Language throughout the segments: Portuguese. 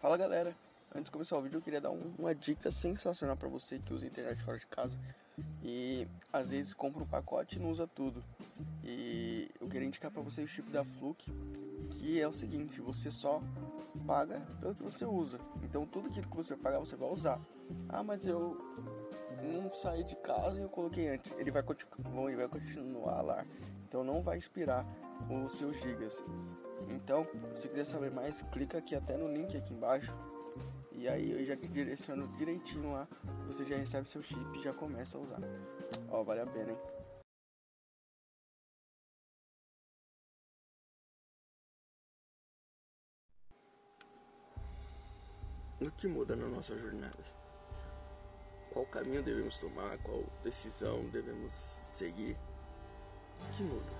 Fala galera, antes de começar o vídeo eu queria dar um, uma dica sensacional para você que usa internet fora de casa e às vezes compra um pacote e não usa tudo. E eu queria indicar para você o chip da Fluke, que é o seguinte, você só paga pelo que você usa. Então tudo aquilo que você pagar você vai usar. Ah, mas eu não saí de casa e eu coloquei antes. Ele vai, ele vai continuar lá. Então não vai expirar os seus gigas. Então, se quiser saber mais, clica aqui até no link aqui embaixo. E aí eu já te direciono direitinho lá. Você já recebe seu chip e já começa a usar. Ó, vale a pena, hein? O que muda na nossa jornada? Qual caminho devemos tomar? Qual decisão devemos seguir? O que muda?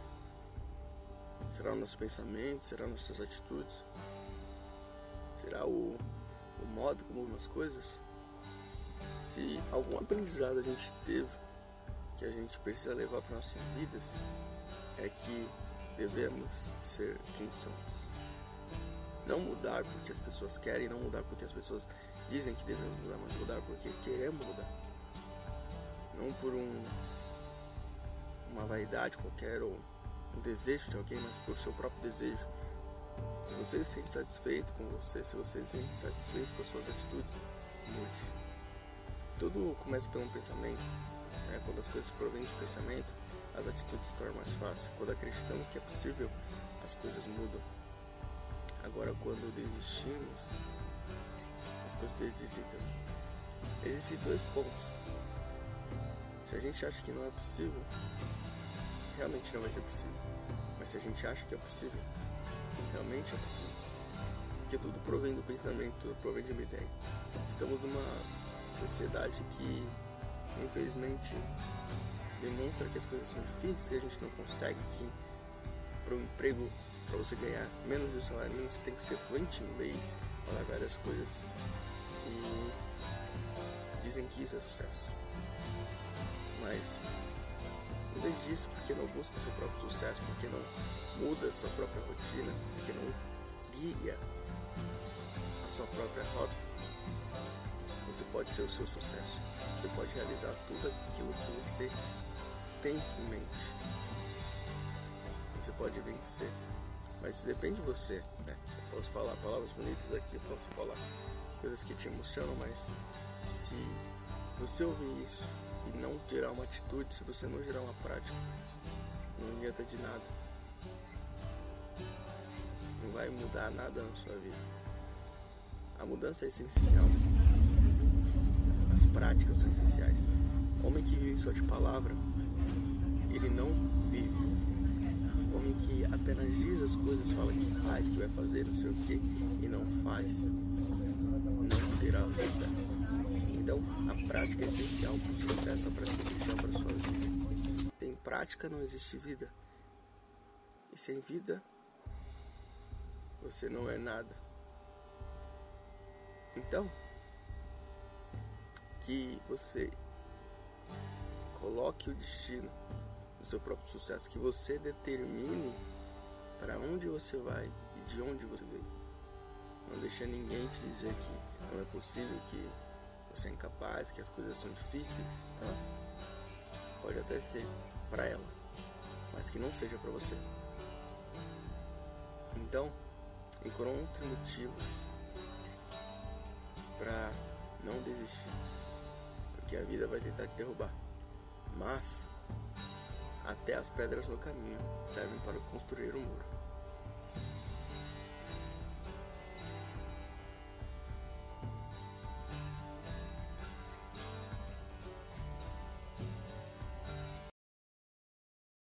Será o nosso pensamento? Será nossas atitudes? Será o, o modo como as coisas? Se algum aprendizado a gente teve que a gente precisa levar para nossas vidas, é que devemos ser quem somos. Não mudar porque as pessoas querem, não mudar porque as pessoas dizem que devemos mudar, mas mudar porque queremos mudar. Não por um, uma vaidade qualquer ou um desejo de alguém, mas por seu próprio desejo. Se você se sente satisfeito com você, se você se sente satisfeito com as suas atitudes, mude. Tudo começa pelo pensamento. Né? Quando as coisas provêm de pensamento, as atitudes se tornam mais fáceis. Quando acreditamos que é possível, as coisas mudam. Agora, quando desistimos, as coisas desistem também. Existem dois pontos. Se a gente acha que não é possível, realmente não vai ser possível. Mas se a gente acha que é possível, realmente é possível. Porque tudo provém do pensamento, tudo provém de uma ideia. Estamos numa sociedade que, infelizmente, demonstra que as coisas são difíceis, que a gente não consegue, que para um emprego, para você ganhar menos de um salário mínimo, você tem que ser fluente em inglês, falar várias coisas. E dizem que isso é sucesso. Mas em vez disso, porque não busca seu próprio sucesso, porque não muda sua própria rotina, porque não guia a sua própria rota, você pode ser o seu sucesso. Você pode realizar tudo aquilo que você tem em mente. Você pode vencer. Mas depende de você, né? Eu posso falar palavras bonitas aqui, eu posso falar coisas que te emocionam, mas se você ouvir isso e não gerar uma atitude, se você não gerar uma prática, não adianta de nada. Não vai mudar nada na sua vida. A mudança é essencial. As práticas são essenciais. O homem que vive só de palavra, ele não vive. Apenas diz as coisas, fala que faz, que vai fazer, não sei o que, e não faz, não terá sucesso. Então, a prática é essencial para o sucesso, a prática é essencial para a sua vida. Sem prática não existe vida. E sem vida, você não é nada. Então, que você coloque o destino do seu próprio sucesso, que você determine para onde você vai e de onde você veio. Não deixe ninguém te dizer que não é possível, que você é incapaz, que as coisas são difíceis, tá? Pode até ser para ela, mas que não seja para você. Então, encontre motivos para não desistir, porque a vida vai tentar te derrubar. Mas até as pedras no caminho servem para construir um muro.